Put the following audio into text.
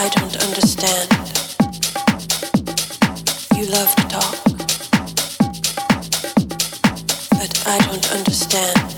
I don't understand. You love to talk, but I don't understand.